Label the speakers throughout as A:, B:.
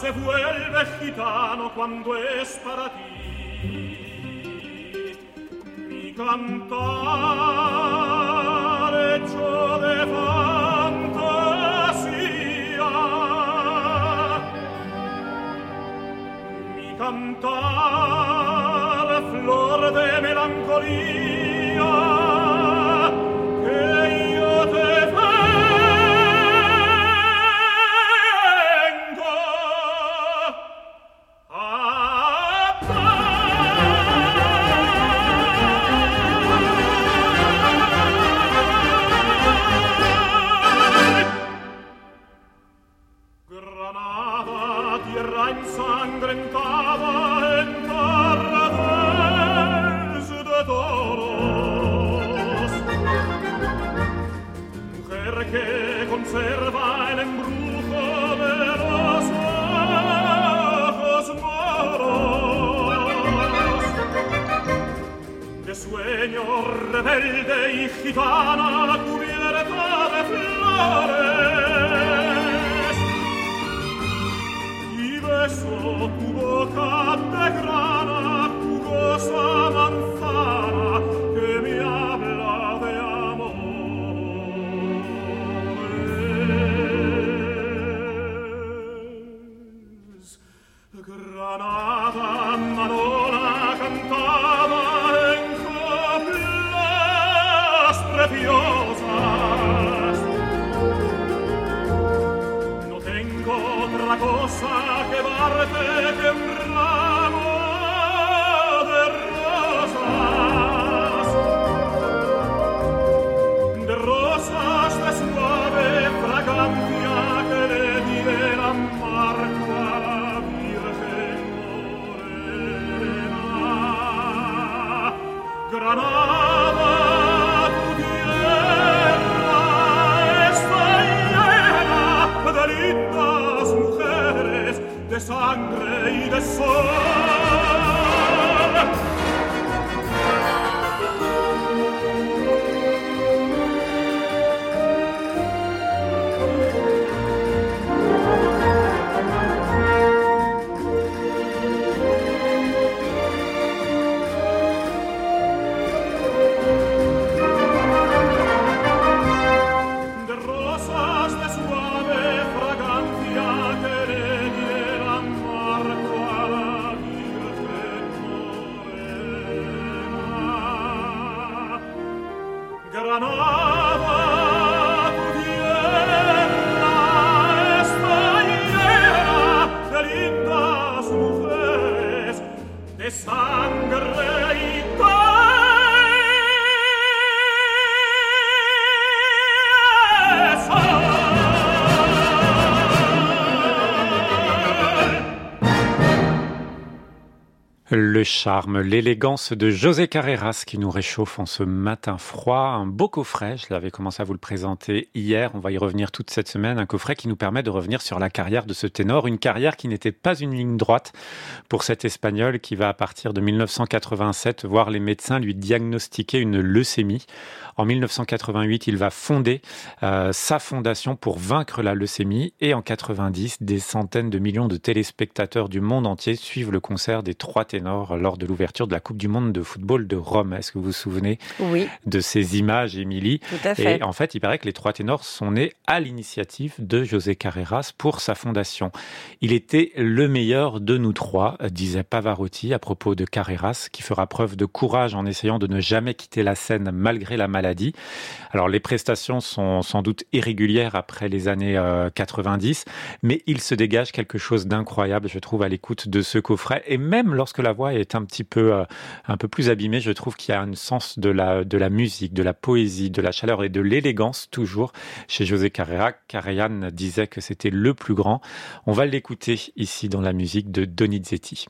A: se vuelve gitano cuando es para ti. Mi cantar hecho de fantasía. Mi cantar flor de melancolía. sangrentava en terra dels de toros. Mujer que conserva el embrujo de los ojos moros. De sueño rebelde y gitana cubierta de flores. beso tu boca de grana, tu goza manzana que me habla de amores. Granada, Manola cantaba en coplas preciosas. No tengo otra cosa Granada. sangre y de sol.
B: Le charme, l'élégance de José Carreras qui nous réchauffe en ce matin froid. Un beau coffret, je l'avais commencé à vous le présenter hier, on va y revenir toute cette semaine. Un coffret qui nous permet de revenir sur la carrière de ce ténor, une carrière qui n'était pas une ligne droite pour cet espagnol qui va à partir de 1987 voir les médecins lui diagnostiquer une leucémie. En 1988, il va fonder euh, sa fondation pour vaincre la leucémie et en 90, des centaines de millions de téléspectateurs du monde entier suivent le concert des trois ténors lors de l'ouverture de la Coupe du monde de football de Rome. Est-ce que vous vous souvenez
C: oui.
B: de ces images, Émilie? Tout à fait. Et en fait, il paraît que les trois ténors sont nés à l'initiative de José Carreras pour sa fondation. Il était le meilleur de nous trois, disait Pavarotti à propos de Carreras, qui fera preuve de courage en essayant de ne jamais quitter la scène malgré la maladie. Alors les prestations sont sans doute irrégulières après les années 90, euh, mais il se dégage quelque chose d'incroyable, je trouve, à l'écoute de ce coffret. Et même lorsque la voix est un petit peu, euh, un peu plus abîmée, je trouve qu'il y a un sens de la, de la musique, de la poésie, de la chaleur et de l'élégance toujours chez José Carrera. Carayan disait que c'était le plus grand. On va l'écouter ici dans la musique de Donizetti.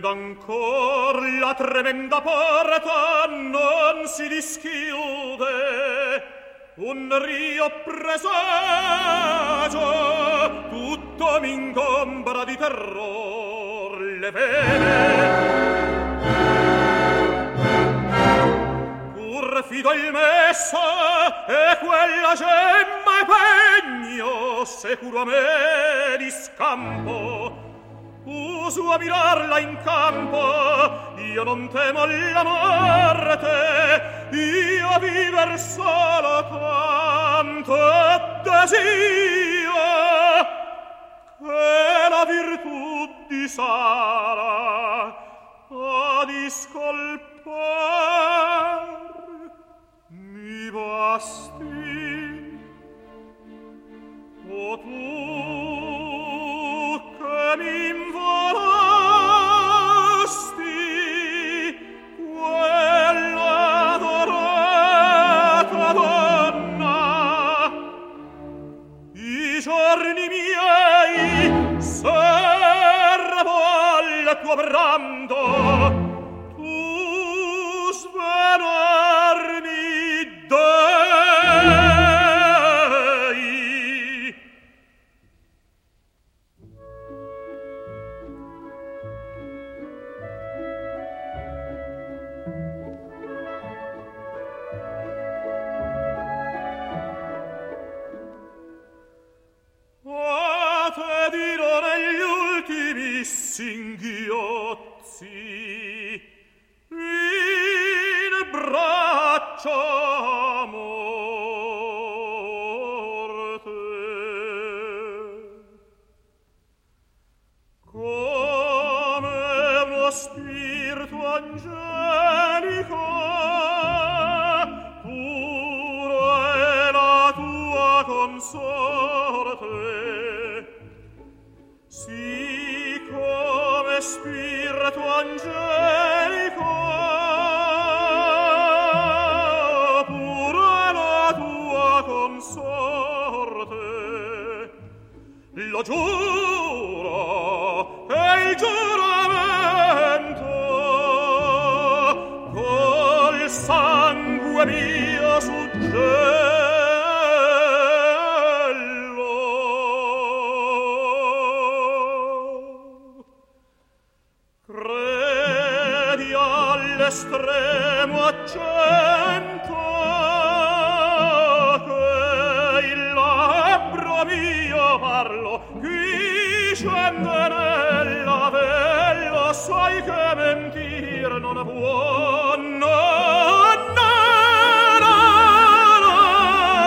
A: Ed ancor la tremenda porta non si dischiude. Un rio presagio tutto m'ingombra di terror le vene pur fido il messo e quella gemma e pegno sicuro a me di scampo uso a mirarla in campo. Io non temo la morte io viver solo tanto desio. Che la virtù di Sara a discolpar mi basti gozzi in braccio spirito angelo. estremo accento che il labbro mio parlo qui chi scenderella vello sai che mentir non può. No no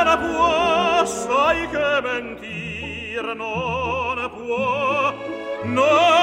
A: no può sai che mentir non può. No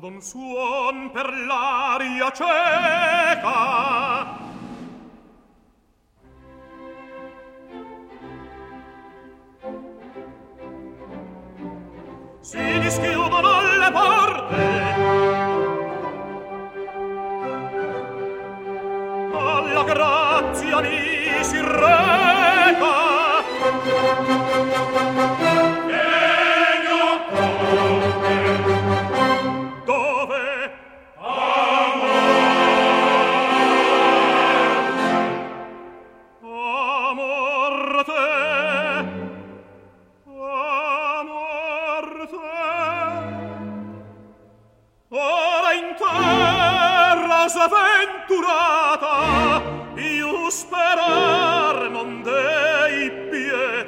A: d'un suon per l'aria cieca. Si dischiudono le porte. Alla grazia mi si reca.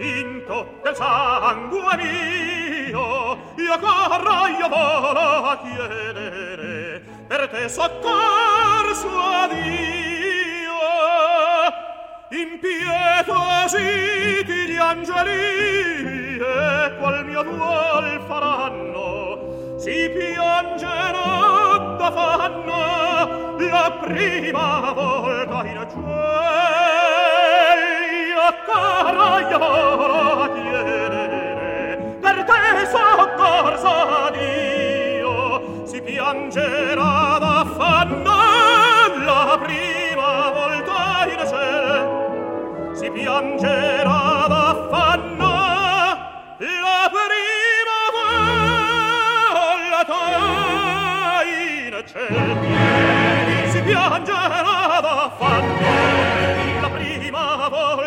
A: tinto del sangue mio. Io corro io volo a chiedere per te soccorso a Dio. Impietositi gli angeli e qual mio duol faranno? Si piangeranno da fanno la prima volta in cielo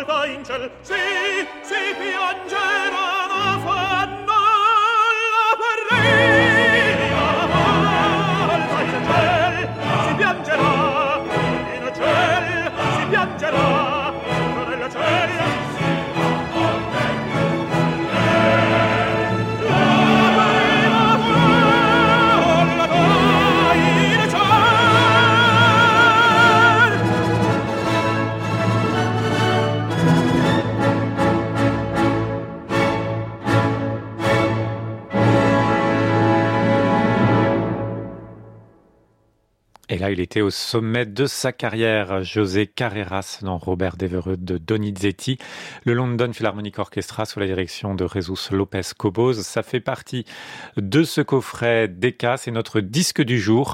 A: volta in ciel si, si piangerà da fanno la prima volta in ciel si piangerà
B: il était au sommet de sa carrière, José Carreras, dans Robert Devereux de Donizetti, le London Philharmonic Orchestra sous la direction de Jesus Lopez Cobos. Ça fait partie de ce coffret DECA, c'est notre disque du jour.